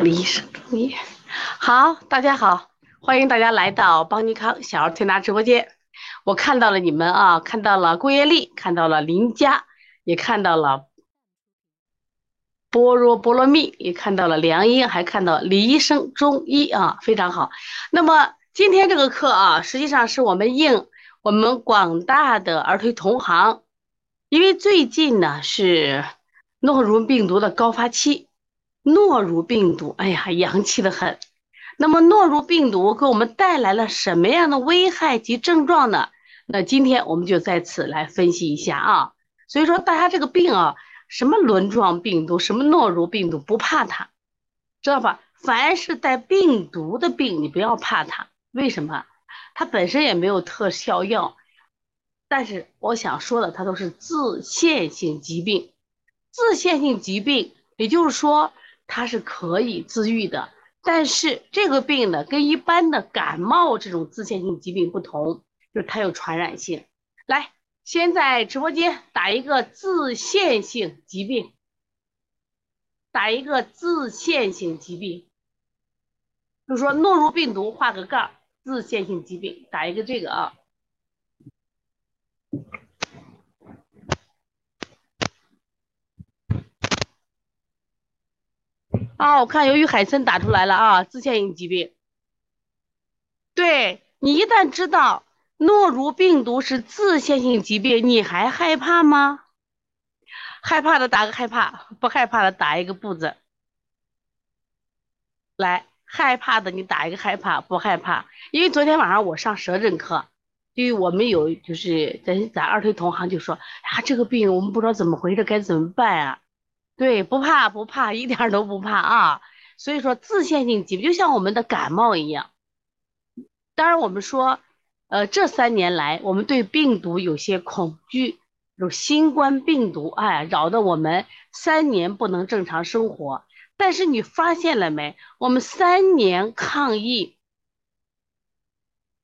李医生，中医好，大家好，欢迎大家来到邦尼康小儿推拿直播间。我看到了你们啊，看到了郭艳丽，看到了林佳，也看到了般若波罗蜜，也看到了梁英，还看到李医生中医啊，非常好。那么今天这个课啊，实际上是我们应我们广大的儿推同行，因为最近呢是诺如病毒的高发期。诺如病毒，哎呀，洋气的很。那么，诺如病毒给我们带来了什么样的危害及症状呢？那今天我们就在此来分析一下啊。所以说，大家这个病啊，什么轮状病毒，什么诺如病毒，不怕它，知道吧？凡是带病毒的病，你不要怕它。为什么？它本身也没有特效药。但是我想说的，它都是自限性疾病。自限性疾病，也就是说。它是可以自愈的，但是这个病呢，跟一般的感冒这种自限性疾病不同，就是它有传染性。来，先在直播间打一个自限性疾病，打一个自限性疾病，就是说诺如病毒画个杠，自限性疾病打一个这个啊。啊，我看由于海参打出来了啊，自限性疾病。对你一旦知道诺如病毒是自限性疾病，你还害怕吗？害怕的打个害怕，不害怕的打一个不字。来，害怕的你打一个害怕，不害怕。因为昨天晚上我上舌诊课，因为我们有就是咱咱二推同行就说啊，这个病我们不知道怎么回事，该怎么办啊？对，不怕不怕，一点都不怕啊！所以说，自限性疾病就像我们的感冒一样。当然，我们说，呃，这三年来，我们对病毒有些恐惧，有新冠病毒，哎，扰得我们三年不能正常生活。但是你发现了没？我们三年抗疫，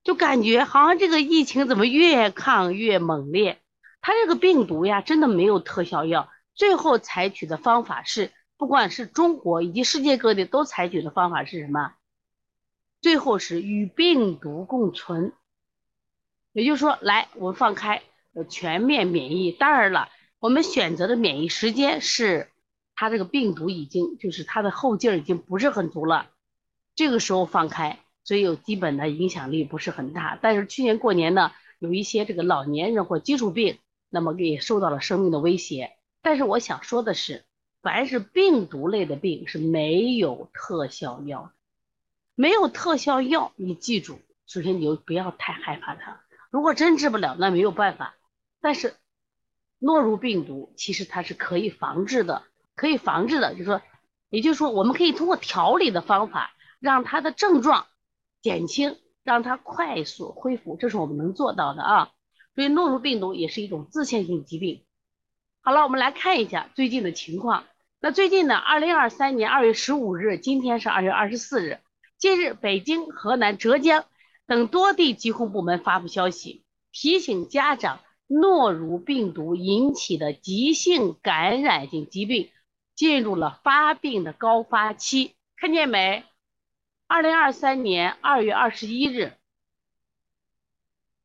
就感觉好像这个疫情怎么越抗越猛烈？它这个病毒呀，真的没有特效药。最后采取的方法是，不管是中国以及世界各地都采取的方法是什么？最后是与病毒共存，也就是说，来我们放开，全面免疫。当然了，我们选择的免疫时间是，它这个病毒已经就是它的后劲儿已经不是很足了，这个时候放开，所以有基本的影响力不是很大。但是去年过年呢，有一些这个老年人或基础病，那么也受到了生命的威胁。但是我想说的是，凡是病毒类的病是没有特效药的，没有特效药，你记住，首先你就不要太害怕它。如果真治不了，那没有办法。但是诺如病毒其实它是可以防治的，可以防治的，就是说，也就是说，我们可以通过调理的方法让它的症状减轻，让它快速恢复，这是我们能做到的啊。所以诺如病毒也是一种自限性疾病。好了，我们来看一下最近的情况。那最近呢，二零二三年二月十五日，今天是二月二十四日。近日，北京、河南、浙江等多地疾控部门发布消息，提醒家长，诺如病毒引起的急性感染性疾病进入了发病的高发期。看见没？二零二三年二月二十一日，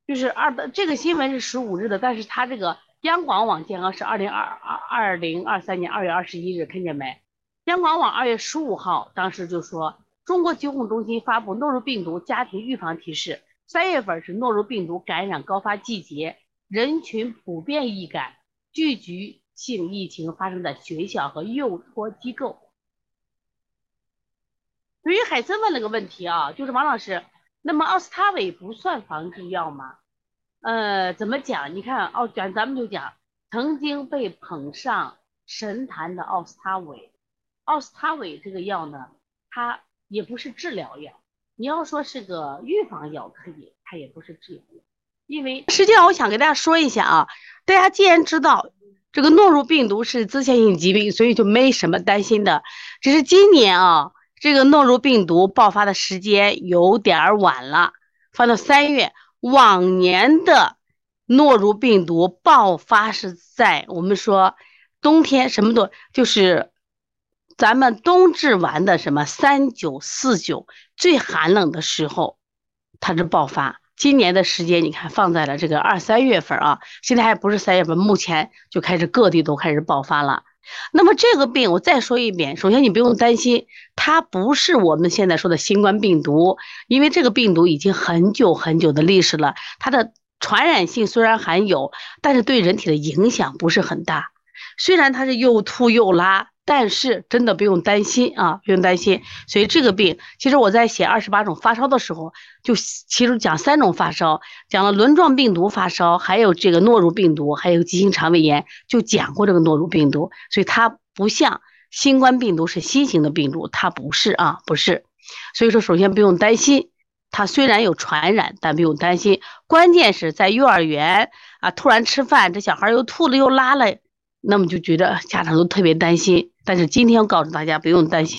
就是二的这个新闻是十五日的，但是它这个。央广网健康是二零二二二零二三年二月二十一日，看见没？央广网二月十五号当时就说，中国疾控中心发布诺如病毒家庭预防提示。三月份是诺如病毒感染高发季节，人群普遍易感，聚集性疫情发生在学校和幼托机构。对于海森问了个问题啊，就是王老师，那么奥司他韦不算防治药吗？呃，怎么讲？你看，奥讲咱们就讲曾经被捧上神坛的奥司他韦，奥司他韦这个药呢，它也不是治疗药。你要说是个预防药可以，它也不是治疗药。因为实际上，我想给大家说一下啊，大家既然知道这个诺如病毒是自限性疾病，所以就没什么担心的。只是今年啊，这个诺如病毒爆发的时间有点晚了，放到三月。往年的诺如病毒爆发是在我们说冬天什么都就是咱们冬至完的什么三九四九最寒冷的时候，它是爆发。今年的时间你看放在了这个二三月份啊，现在还不是三月份，目前就开始各地都开始爆发了。那么这个病我再说一遍，首先你不用担心，它不是我们现在说的新冠病毒，因为这个病毒已经很久很久的历史了，它的传染性虽然含有，但是对人体的影响不是很大。虽然它是又吐又拉。但是真的不用担心啊，不用担心。所以这个病，其实我在写二十八种发烧的时候，就其中讲三种发烧，讲了轮状病毒发烧，还有这个诺如病毒，还有急性肠胃炎，就讲过这个诺如病毒。所以它不像新冠病毒是新型的病毒，它不是啊，不是。所以说，首先不用担心，它虽然有传染，但不用担心。关键是在幼儿园啊，突然吃饭，这小孩又吐了又拉了。那么就觉得家长都特别担心，但是今天我告诉大家不用担心。